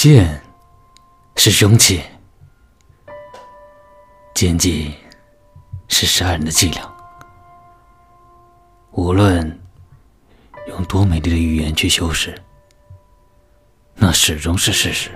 剑是凶器奸计是杀人的伎俩。无论用多美丽的语言去修饰那始终是事实。